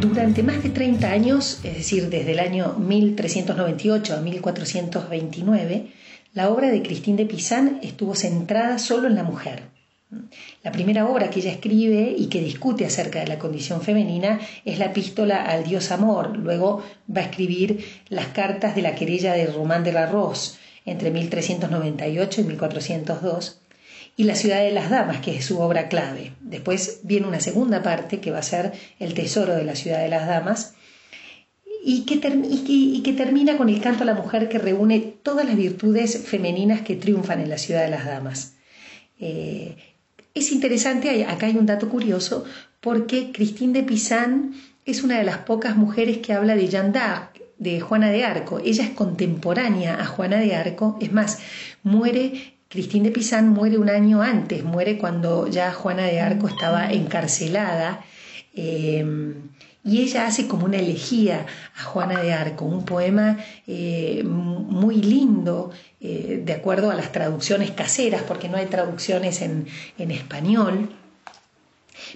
durante más de 30 años, es decir, desde el año 1398 a 1429, la obra de Christine de Pizan estuvo centrada solo en la mujer. La primera obra que ella escribe y que discute acerca de la condición femenina es la epístola al dios amor. Luego va a escribir las cartas de la querella de Román de la Rose entre 1398 y 1402 y La ciudad de las damas, que es su obra clave. Después viene una segunda parte que va a ser El tesoro de la ciudad de las damas y que, termina con el canto a la mujer que reúne todas las virtudes femeninas que triunfan en la ciudad de las damas. Eh, es interesante, acá hay un dato curioso, porque Christine de Pizan es una de las pocas mujeres que habla de Jeanne d'Arc, de Juana de Arco. Ella es contemporánea a Juana de Arco, es más, muere Cristín de Pizán muere un año antes, muere cuando ya Juana de Arco estaba encarcelada em, y ella hace como una elegía a Juana de Arco, un poema eh, muy lindo, eh, de acuerdo a las traducciones caseras, porque no hay traducciones en, español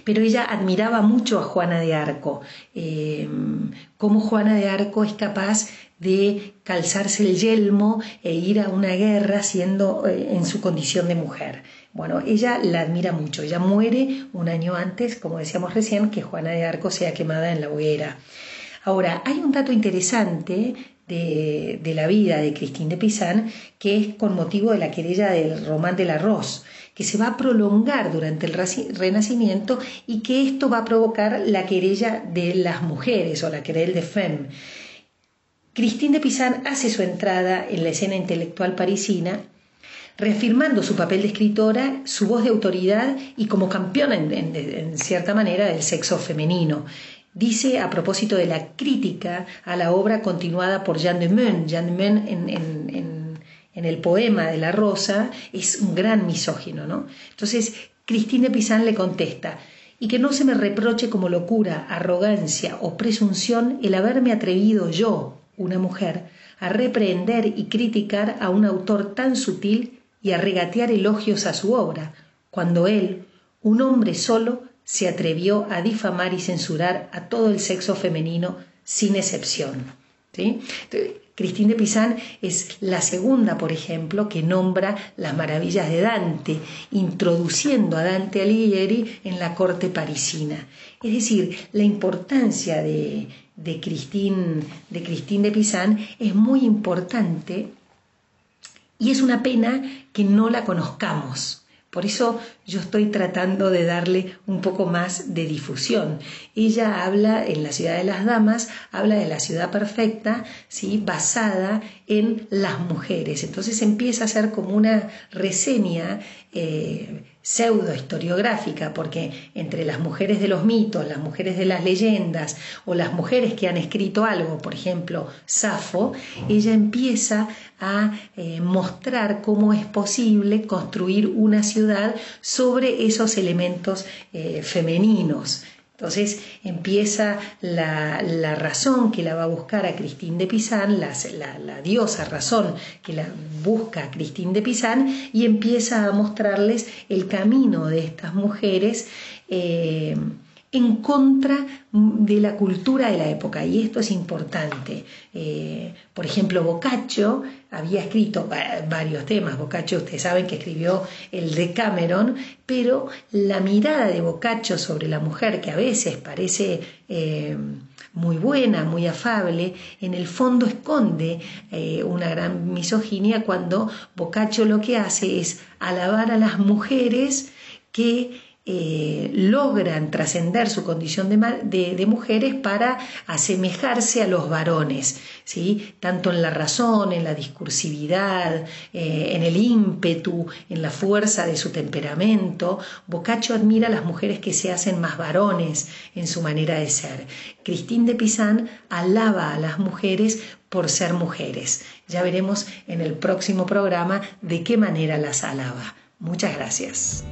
pero ella admiraba mucho a Juana de Arco, em, cómo Juana de Arco es capaz de calzarse el yelmo e ir a una guerra siendo eh, en su condición de mujer. Bueno, ella la admira mucho. Ella muere un año antes, como decíamos recién, que Juana de Arco sea quemada en la hoguera. Ahora, hay un dato interesante de, de la vida de Cristín de Pizán, que es con motivo de la querella del Román del Arroz, que se va a prolongar durante el Renacimiento y que esto va a provocar la querella de las mujeres o la querella de Femme Christine de Pizan hace su entrada en la escena intelectual parisina, reafirmando su papel de escritora, su voz de autoridad y como campeona en, cierta manera del sexo femenino. Dice a propósito de la crítica a la obra continuada por Jean de Meun. Jean de Meun en, en el poema de La Rosa es un gran misógino, ¿no? Entonces, Christine de Pizan le contesta, y que no se me reproche como locura, arrogancia o presunción el haberme atrevido yo, una mujer, a reprender y criticar a un autor tan sutil y a regatear elogios a su obra, cuando él, un hombre solo, se atrevió a difamar y censurar a todo el sexo femenino sin excepción. ¿Sí? Cristín de Pizán es la segunda, por ejemplo, que nombra las maravillas de Dante, introduciendo a Dante Alighieri en la corte parisina. Es decir, la importancia de, de Cristín de, Cristín de Pizán es muy importante y es una pena que no la conozcamos. Por eso yo estoy tratando de darle un poco más de difusión. Ella habla en la ciudad de las damas, habla de la ciudad perfecta, ¿sí? basada en las mujeres. Entonces empieza a ser como una reseña eh, pseudo historiográfica, porque entre las mujeres de los mitos, las mujeres de las leyendas o las mujeres que han escrito algo, por ejemplo, Safo, ella empieza a eh, mostrar cómo es posible construir una ciudad sobre esos elementos eh, femeninos. Entonces empieza la, razón que la va a buscar a Cristín de Pizán, la, diosa razón que la busca a Cristín de Pizán y empieza a mostrarles el camino de estas mujeres. Eh, en contra de la cultura de la época, y esto es importante. Eh, por ejemplo, Boccaccio había escrito varios temas, Boccaccio ustedes saben que escribió el de Cameron, pero la mirada de Boccaccio sobre la mujer, que a veces parece eh, muy buena, muy afable, en el fondo esconde eh, una gran misoginia cuando Boccaccio lo que hace es alabar a las mujeres que eh, logran trascender su condición de, mujeres para asemejarse a los varones, ¿sí? tanto en la razón, en la discursividad, eh, en el ímpetu, en la fuerza de su temperamento. Boccaccio admira a las mujeres que se hacen más varones en su manera de ser. Cristín de Pizán alaba a las mujeres por ser mujeres. Ya veremos en el próximo programa de qué manera las alaba. Muchas gracias.